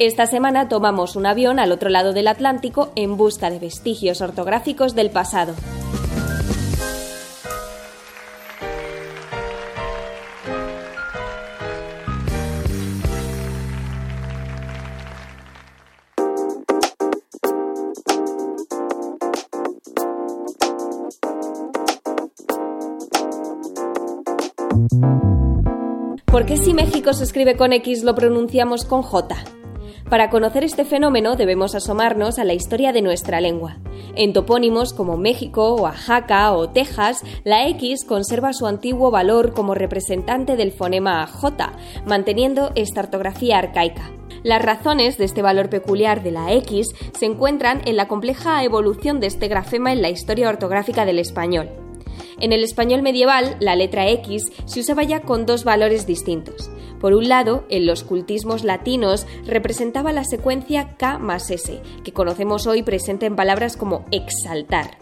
Esta semana tomamos un avión al otro lado del Atlántico en busca de vestigios ortográficos del pasado. ¿Por qué si México se escribe con X lo pronunciamos con J? Para conocer este fenómeno debemos asomarnos a la historia de nuestra lengua. En topónimos como México, Oaxaca o Texas, la X conserva su antiguo valor como representante del fonema J, manteniendo esta ortografía arcaica. Las razones de este valor peculiar de la X se encuentran en la compleja evolución de este grafema en la historia ortográfica del español. En el español medieval, la letra X se usaba ya con dos valores distintos. Por un lado, en los cultismos latinos representaba la secuencia K más S, que conocemos hoy presente en palabras como exaltar.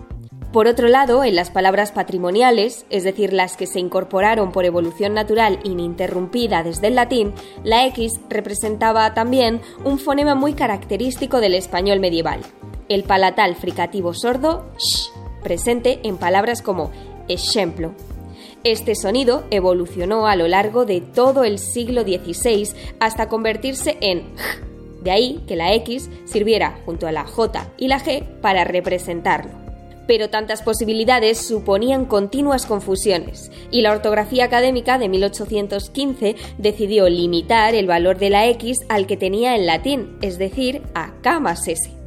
Por otro lado, en las palabras patrimoniales, es decir, las que se incorporaron por evolución natural ininterrumpida desde el latín, la X representaba también un fonema muy característico del español medieval, el palatal fricativo sordo sh, presente en palabras como ejemplo. Este sonido evolucionó a lo largo de todo el siglo XVI hasta convertirse en. De ahí que la X sirviera junto a la J y la G para representarlo. Pero tantas posibilidades suponían continuas confusiones, y la ortografía académica de 1815 decidió limitar el valor de la X al que tenía en latín, es decir, a más S.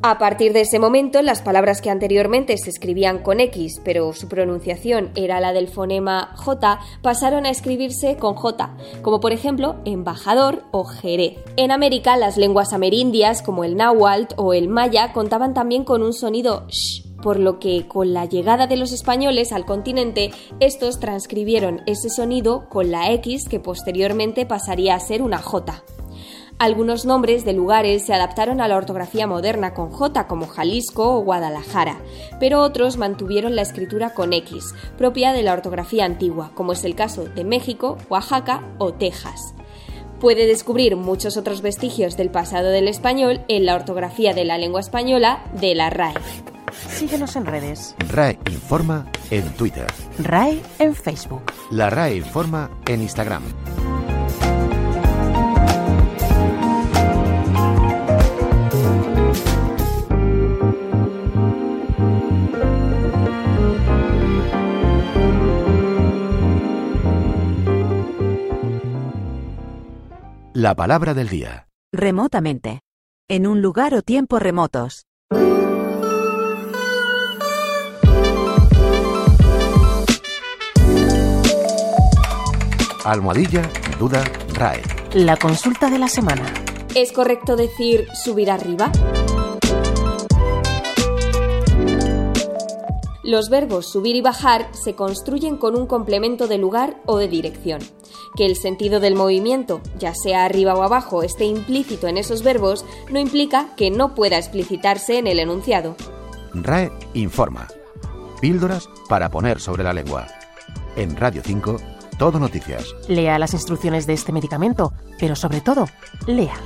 A partir de ese momento, las palabras que anteriormente se escribían con X, pero su pronunciación era la del fonema J, pasaron a escribirse con J, como por ejemplo embajador o jerez. En América, las lenguas amerindias, como el náhuatl o el maya, contaban también con un sonido sh, por lo que con la llegada de los españoles al continente, estos transcribieron ese sonido con la X que posteriormente pasaría a ser una J. Algunos nombres de lugares se adaptaron a la ortografía moderna con J, como Jalisco o Guadalajara, pero otros mantuvieron la escritura con X, propia de la ortografía antigua, como es el caso de México, Oaxaca o Texas. Puede descubrir muchos otros vestigios del pasado del español en la ortografía de la lengua española de la RAE. Síguenos en redes. RAE Informa en Twitter. RAE en Facebook. La RAE Informa en Instagram. La palabra del día. Remotamente. En un lugar o tiempo remotos. Almohadilla, duda, RAE. La consulta de la semana. ¿Es correcto decir subir arriba? Los verbos subir y bajar se construyen con un complemento de lugar o de dirección. Que el sentido del movimiento, ya sea arriba o abajo, esté implícito en esos verbos, no implica que no pueda explicitarse en el enunciado. RAE informa. Píldoras para poner sobre la lengua. En Radio 5, Todo Noticias. Lea las instrucciones de este medicamento, pero sobre todo, lea.